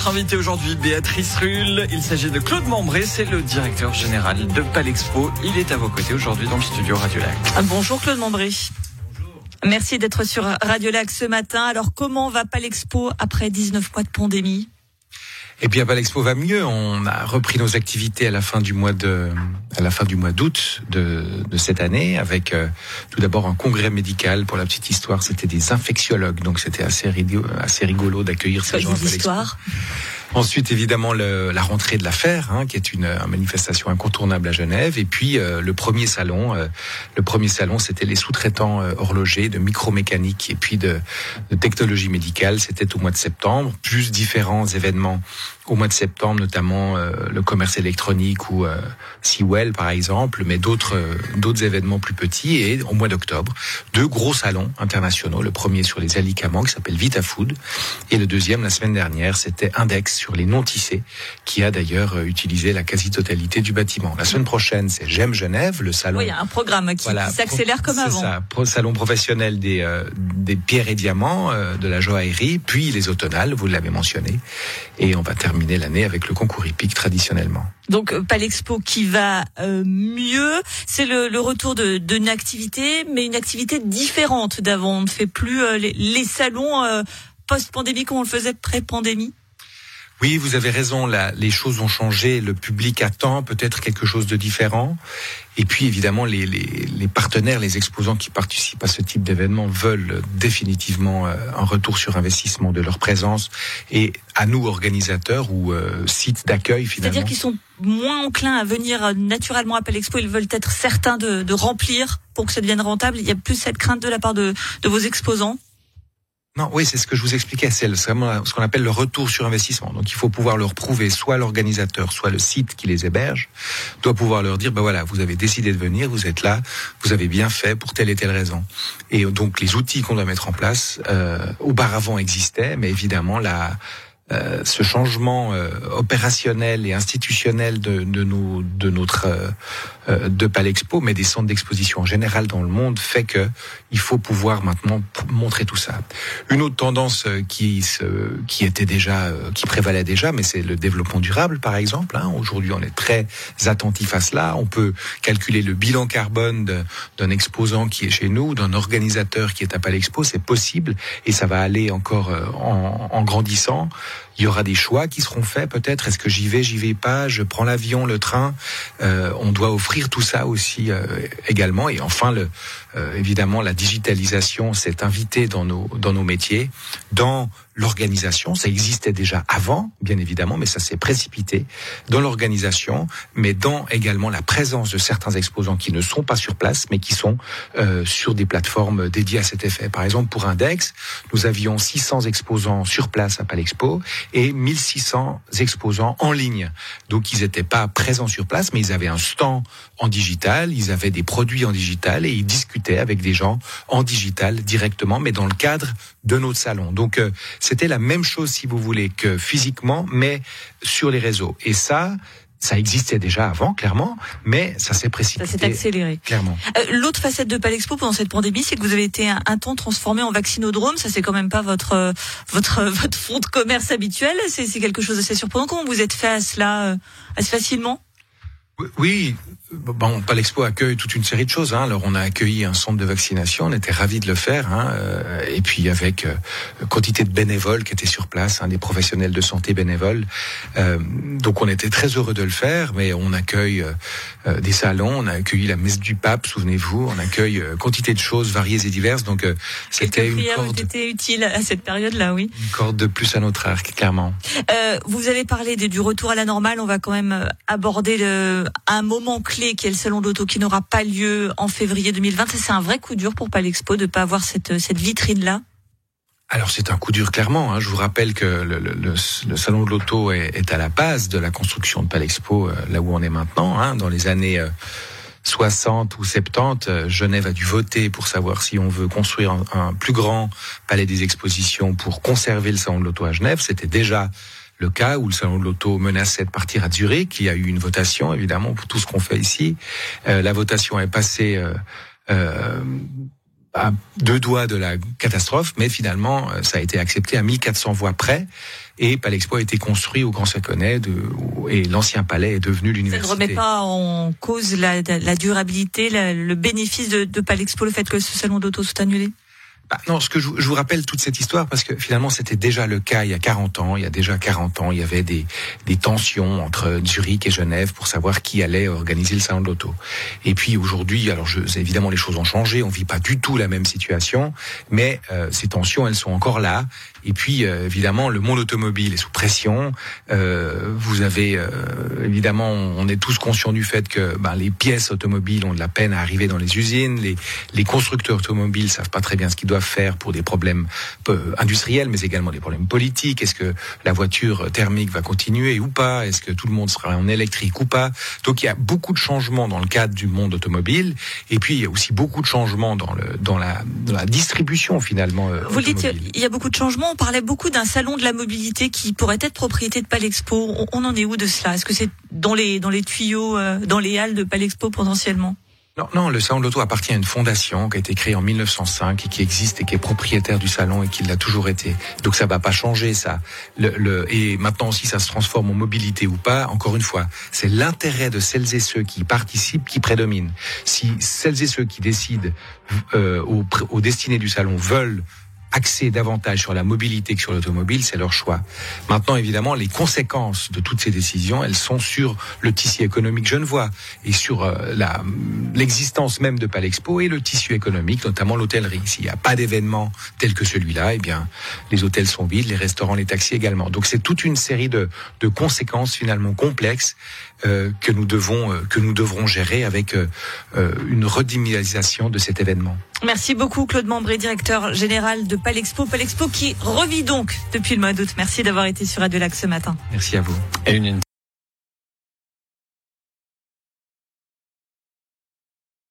Notre invité aujourd'hui, Béatrice Rull. Il s'agit de Claude Membré, c'est le directeur général de Palexpo. Il est à vos côtés aujourd'hui dans le studio Radio Lac. Ah, bonjour Claude Membré. Merci d'être sur Radio Lac ce matin. Alors comment va Palexpo après 19 mois de pandémie? Et bien, Palexpo va mieux. On a repris nos activités à la fin du mois de, à la fin du mois d'août de, de, cette année, avec euh, tout d'abord un congrès médical. Pour la petite histoire, c'était des infectiologues, donc c'était assez, rigolo, assez rigolo d'accueillir ces gens Palexpo. Ensuite, évidemment, le, la rentrée de l'affaire, hein, qui est une, une, manifestation incontournable à Genève. Et puis euh, le premier salon, euh, le premier salon, c'était les sous-traitants euh, horlogers de micromécanique et puis de, de technologie médicale. C'était au mois de septembre. Plus différents événements au mois de septembre, notamment le commerce électronique ou Sewell par exemple, mais d'autres d'autres événements plus petits. Et au mois d'octobre, deux gros salons internationaux. Le premier sur les alicaments qui s'appelle VitaFood, et le deuxième la semaine dernière, c'était Index sur les non tissés, qui a d'ailleurs euh, utilisé la quasi-totalité du bâtiment. La semaine prochaine, c'est J'aime Genève, le salon. Oui, il y a un programme qui, s'accélère comme avant. Ça, salon professionnel des, euh, des pierres et diamants, euh, de la joaillerie, puis les automnales, vous l'avez mentionné. Et on va terminer l'année avec le concours hippique traditionnellement. Donc Palexpo qui va mieux, c'est le, le, retour d'une activité, mais une activité différente d'avant. On ne fait plus les, les, salons post-pandémie comme on le faisait pré-pandémie. Oui, vous avez raison. Là, les choses ont changé. Le public attend peut-être quelque chose de différent. Et puis, évidemment, les, les, les, partenaires, les exposants qui participent à ce type d'événement veulent définitivement euh, un retour sur investissement de leur présence. Et à nous, organisateurs ou euh, sites d'accueil, finalement. C'est-à-dire qu'ils sont moins enclins à venir naturellement à Expo. Ils veulent être certains de, de remplir pour que ça devienne rentable. Il y a plus cette crainte de la part de, de vos exposants oui, c'est ce que je vous expliquais. C'est vraiment ce qu'on appelle le retour sur investissement. Donc, il faut pouvoir leur prouver, soit l'organisateur, soit le site qui les héberge, doit pouvoir leur dire, ben voilà, vous avez décidé de venir, vous êtes là, vous avez bien fait pour telle et telle raison. Et donc, les outils qu'on doit mettre en place, euh, auparavant existaient, mais évidemment, la, euh, ce changement euh, opérationnel et institutionnel de, de, nos, de notre euh, de Palexpo, mais des centres d'exposition en général dans le monde, fait que il faut pouvoir maintenant montrer tout ça. Une autre tendance qui se, qui était déjà, qui prévalait déjà, mais c'est le développement durable, par exemple. Hein. Aujourd'hui, on est très attentif à cela. On peut calculer le bilan carbone d'un exposant qui est chez nous, d'un organisateur qui est à Palexpo. C'est possible et ça va aller encore en, en grandissant. Il y aura des choix qui seront faits peut-être. Est-ce que j'y vais, j'y vais pas? Je prends l'avion, le train? Euh, on doit offrir tout ça aussi euh, également. Et enfin, le, euh, évidemment, la digitalisation s'est invitée dans nos dans nos métiers, dans l'organisation. Ça existait déjà avant, bien évidemment, mais ça s'est précipité dans l'organisation, mais dans également la présence de certains exposants qui ne sont pas sur place, mais qui sont euh, sur des plateformes dédiées à cet effet. Par exemple, pour Index, nous avions 600 exposants sur place à Palexpo et 1600 exposants en ligne. Donc, ils n'étaient pas présents sur place, mais ils avaient un stand en digital, ils avaient des produits en digital et ils discutaient avec des gens en digital directement, mais dans le cadre de notre salon. Donc, euh, c'était la même chose, si vous voulez, que physiquement, mais sur les réseaux. Et ça, ça existait déjà avant, clairement, mais ça s'est précipité. Ça s'est accéléré. Clairement. Euh, L'autre facette de Palexpo pendant cette pandémie, c'est que vous avez été un, un temps transformé en vaccinodrome. Ça, c'est quand même pas votre euh, votre votre fond de commerce habituel. C'est quelque chose d'assez surprenant. Comment vous êtes fait à cela euh, assez facilement? Oui, bon, Palexpo accueille toute une série de choses. Hein. Alors, on a accueilli un centre de vaccination, on était ravis de le faire, hein. Euh, et puis avec euh, quantité de bénévoles qui étaient sur place, hein, des professionnels de santé bénévoles. Euh, donc, on était très heureux de le faire, mais on accueille euh, des salons, on a accueilli la messe du pape, souvenez-vous, on accueille quantité de choses variées et diverses. Donc, c'était une corde. Était utile à cette période-là, oui. Une corde de plus à notre arc, clairement. vous avez parlé du retour à la normale. On va quand même aborder le un moment clé qui est le salon de l'auto qui n'aura pas lieu en février 2020. C'est un vrai coup dur pour Palexpo de pas avoir cette, vitrine-là alors c'est un coup dur clairement. Hein. Je vous rappelle que le, salon de l'auto est, à la base de la construction de Palexpo, euh, là où on est maintenant. Hein. Dans les années euh, 60 ou 70, euh, Genève a dû voter pour savoir si on veut construire un, un plus grand palais des expositions pour conserver le salon de l'auto à Genève. C'était déjà le cas où le salon de l'auto menaçait de partir à Zurich. Il y a eu une votation, évidemment, pour tout ce qu'on fait ici. Euh, la votation est passée euh, euh, à deux doigts de la catastrophe, mais finalement, euh, ça a été accepté à 1400 voix près. Et Palexpo a été construit au Grand Saconnet de, et l'ancien palais est devenu l'université. Ça ne remet pas en cause la, la durabilité, la, le bénéfice de, de Palexpo, le fait que ce salon d'auto soit annulé? Bah, non, ce que je, je, vous rappelle toute cette histoire parce que finalement c'était déjà le cas il y a 40 ans. Il y a déjà 40 ans, il y avait des, des tensions entre Zurich et Genève pour savoir qui allait organiser le salon de l'auto. Et puis aujourd'hui, alors je, évidemment les choses ont changé, on vit pas du tout la même situation, mais euh, ces tensions elles sont encore là. Et puis euh, évidemment le monde automobile est sous pression. Euh, vous avez euh, évidemment, on est tous conscients du fait que ben, les pièces automobiles ont de la peine à arriver dans les usines. Les, les constructeurs automobiles savent pas très bien ce qu'ils doivent faire pour des problèmes industriels, mais également des problèmes politiques. Est-ce que la voiture thermique va continuer ou pas? Est-ce que tout le monde sera en électrique ou pas? Donc il y a beaucoup de changements dans le cadre du monde automobile, et puis il y a aussi beaucoup de changements dans, le, dans, la, dans la distribution finalement. Euh, Vous dites il y a beaucoup de changements. On parlait beaucoup d'un salon de la mobilité qui pourrait être propriété de Palexpo. On, on en est où de cela? Est-ce que c'est dans les dans les tuyaux, euh, dans les halles de Palexpo potentiellement? Non, non, le salon de l'auto appartient à une fondation qui a été créée en 1905 et qui existe et qui est propriétaire du salon et qui l'a toujours été. Donc ça va pas changer ça. Le, le, et maintenant si ça se transforme en mobilité ou pas, encore une fois, c'est l'intérêt de celles et ceux qui participent qui prédomine. Si celles et ceux qui décident euh, aux, aux destinées du salon veulent axer davantage sur la mobilité que sur l'automobile, c'est leur choix. Maintenant, évidemment, les conséquences de toutes ces décisions, elles sont sur le tissu économique genevois et sur euh, l'existence même de Palexpo et le tissu économique, notamment l'hôtellerie. S'il n'y a pas d'événement tel que celui-là, eh bien, les hôtels sont vides, les restaurants, les taxis également. Donc, c'est toute une série de, de conséquences finalement complexes euh, que nous devons euh, que nous devrons gérer avec euh, euh une redynamisation de cet événement. Merci beaucoup Claude Membré, directeur général de Palexpo. Palexpo qui revit donc depuis le mois d'août. Merci d'avoir été sur Radio Lac ce matin. Merci à vous. Et une